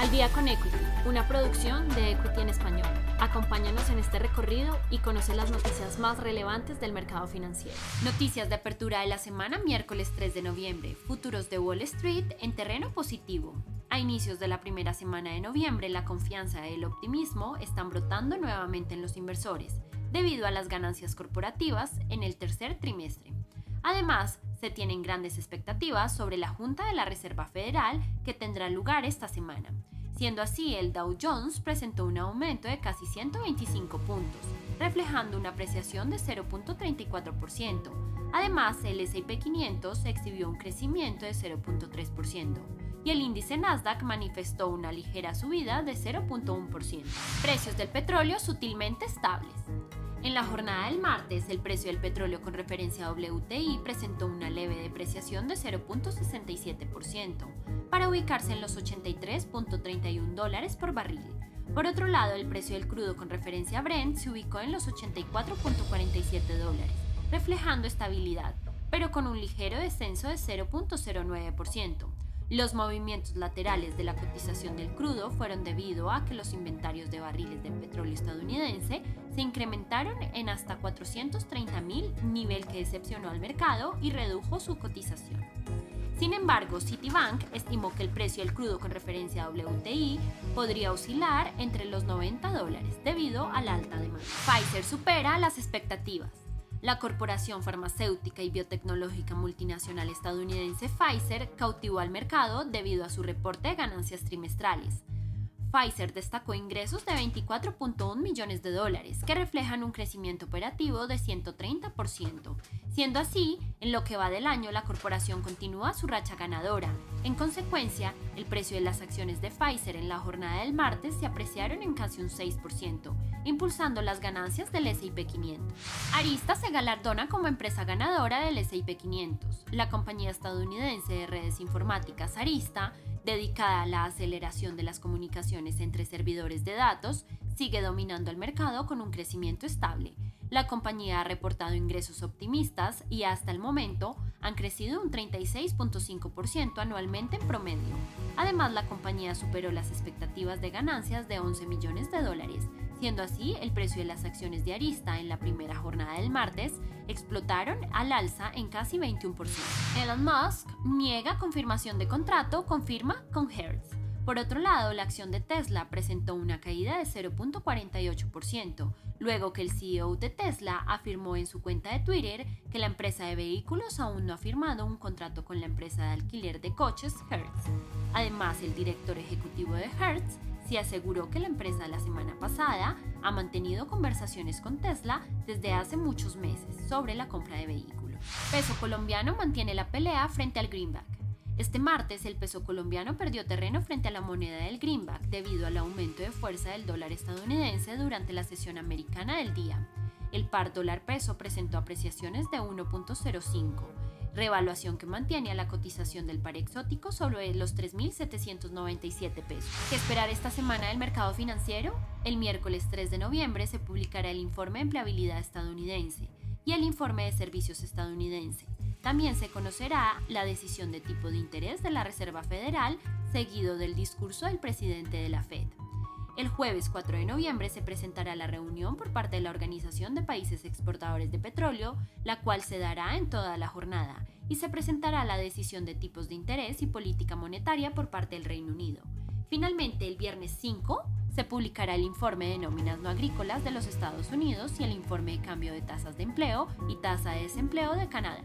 Al día con Equity, una producción de Equity en español. Acompáñanos en este recorrido y conoce las noticias más relevantes del mercado financiero. Noticias de apertura de la semana miércoles 3 de noviembre. Futuros de Wall Street en terreno positivo. A inicios de la primera semana de noviembre, la confianza y el optimismo están brotando nuevamente en los inversores, debido a las ganancias corporativas en el tercer trimestre. Además, se tienen grandes expectativas sobre la Junta de la Reserva Federal que tendrá lugar esta semana. Siendo así, el Dow Jones presentó un aumento de casi 125 puntos, reflejando una apreciación de 0.34%. Además, el S&P 500 exhibió un crecimiento de 0.3% y el índice Nasdaq manifestó una ligera subida de 0.1%. Precios del petróleo sutilmente estables. En la jornada del martes, el precio del petróleo con referencia a WTI presentó una leve depreciación de 0.67%, para ubicarse en los 83.31 dólares por barril. Por otro lado, el precio del crudo con referencia a Brent se ubicó en los 84.47 dólares, reflejando estabilidad, pero con un ligero descenso de 0.09%. Los movimientos laterales de la cotización del crudo fueron debido a que los inventarios de barriles de petróleo estadounidense se incrementaron en hasta 430 mil, nivel que decepcionó al mercado y redujo su cotización. Sin embargo, Citibank estimó que el precio del crudo con referencia a WTI podría oscilar entre los 90 dólares debido a la alta demanda. Pfizer supera las expectativas. La corporación farmacéutica y biotecnológica multinacional estadounidense Pfizer cautivó al mercado debido a su reporte de ganancias trimestrales. Pfizer destacó ingresos de 24.1 millones de dólares, que reflejan un crecimiento operativo de 130%. Siendo así, en lo que va del año la corporación continúa su racha ganadora. En consecuencia, el precio de las acciones de Pfizer en la jornada del martes se apreciaron en casi un 6%, impulsando las ganancias del S&P 500. Arista se galardona como empresa ganadora del S&P 500. La compañía estadounidense de redes informáticas Arista dedicada a la aceleración de las comunicaciones entre servidores de datos, sigue dominando el mercado con un crecimiento estable. La compañía ha reportado ingresos optimistas y hasta el momento han crecido un 36.5% anualmente en promedio. Además, la compañía superó las expectativas de ganancias de 11 millones de dólares, Siendo así, el precio de las acciones de Arista en la primera jornada del martes explotaron al alza en casi 21%. Elon Musk niega confirmación de contrato, confirma con Hertz. Por otro lado, la acción de Tesla presentó una caída de 0.48%, luego que el CEO de Tesla afirmó en su cuenta de Twitter que la empresa de vehículos aún no ha firmado un contrato con la empresa de alquiler de coches Hertz. Además, el director ejecutivo de Hertz se aseguró que la empresa la semana pasada ha mantenido conversaciones con Tesla desde hace muchos meses sobre la compra de vehículos. Peso colombiano mantiene la pelea frente al greenback. Este martes el peso colombiano perdió terreno frente a la moneda del greenback debido al aumento de fuerza del dólar estadounidense durante la sesión americana del día. El par dólar peso presentó apreciaciones de 1.05 revaluación que mantiene a la cotización del par exótico sobre los 3.797 pesos. ¿Qué esperar esta semana del mercado financiero? El miércoles 3 de noviembre se publicará el informe de empleabilidad estadounidense y el informe de servicios estadounidense. También se conocerá la decisión de tipo de interés de la Reserva Federal, seguido del discurso del presidente de la Fed. El jueves 4 de noviembre se presentará la reunión por parte de la Organización de Países Exportadores de Petróleo, la cual se dará en toda la jornada, y se presentará la decisión de tipos de interés y política monetaria por parte del Reino Unido. Finalmente, el viernes 5 se publicará el informe de nóminas no agrícolas de los Estados Unidos y el informe de cambio de tasas de empleo y tasa de desempleo de Canadá.